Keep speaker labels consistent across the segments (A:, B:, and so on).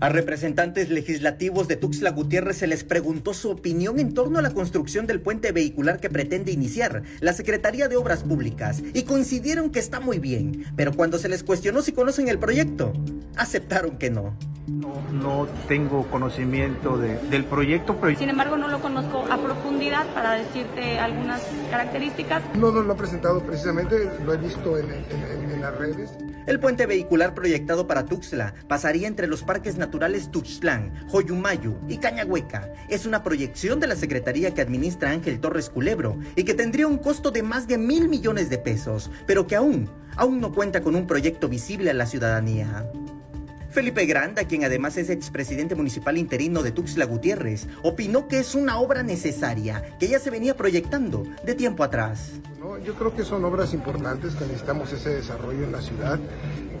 A: A representantes legislativos de Tuxtla Gutiérrez se les preguntó su opinión en torno a la construcción del puente vehicular que pretende iniciar la Secretaría de Obras Públicas y coincidieron que está muy bien, pero cuando se les cuestionó si conocen el proyecto, aceptaron que no.
B: No, no tengo conocimiento de, del proyecto, pero...
C: Sin embargo, no lo conozco a profundidad para decirte algunas características.
D: No, no lo ha presentado precisamente, lo he visto en, en, en, las redes.
A: El puente vehicular proyectado para Tuxtla pasaría entre los parques naturales Tuxtlán, Joyumayu y Cañahueca. Es una proyección de la Secretaría que administra Ángel Torres Culebro y que tendría un costo de más de mil millones de pesos, pero que aún, aún no cuenta con un proyecto visible a la ciudadanía. Felipe Granda, quien además es expresidente municipal interino de Tuxtla Gutiérrez, opinó que es una obra necesaria que ya se venía proyectando de tiempo atrás.
D: No, yo creo que son obras importantes que necesitamos ese desarrollo en la ciudad,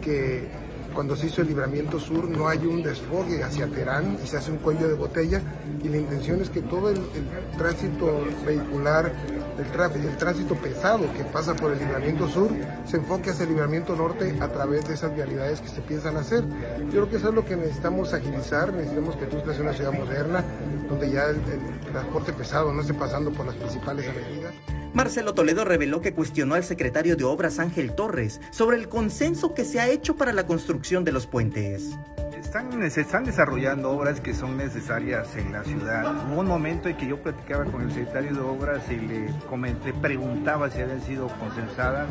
D: que cuando se hizo el libramiento sur no hay un desfogue hacia Terán y se hace un cuello de botella y la intención es que todo el, el tránsito vehicular el tráfico, el tránsito pesado que pasa por el libramiento sur se enfoque hacia el libramiento norte a través de esas vialidades que se piensan hacer. Yo creo que eso es lo que necesitamos agilizar, necesitamos que Tuxtla sea una ciudad moderna, donde ya el, el transporte pesado no esté pasando por las principales avenidas.
A: Marcelo Toledo reveló que cuestionó al secretario de Obras Ángel Torres sobre el consenso que se ha hecho para la construcción de los puentes.
B: Están, se están desarrollando obras que son necesarias en la ciudad. Hubo un momento en que yo platicaba con el secretario de Obras y le, comenté, preguntaba si habían sido consensadas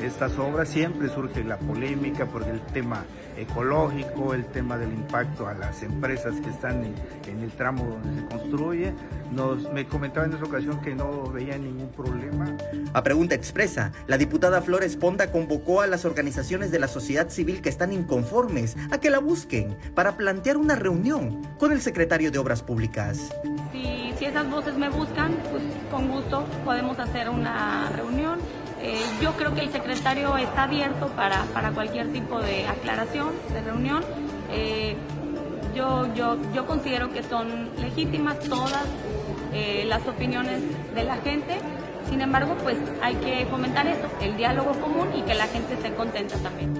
B: estas obras. Siempre surge la polémica porque el tema ecológico, el tema del impacto a las empresas que están en, en el tramo donde se construye. Nos, me comentaba en esa ocasión que no veía ningún problema.
A: A pregunta expresa, la diputada Flores Ponda convocó a las organizaciones de la sociedad civil que están inconformes a que la busquen para plantear una reunión con el secretario de Obras Públicas.
C: Si, esas voces me buscan, pues con gusto podemos hacer una reunión. Eh, yo creo que el secretario está abierto para, para cualquier tipo de aclaración, de reunión. Eh, yo, yo, yo considero que son legítimas todas eh, las opiniones de la gente. Sin embargo, pues hay que fomentar eso, el diálogo común y que la gente esté contenta también.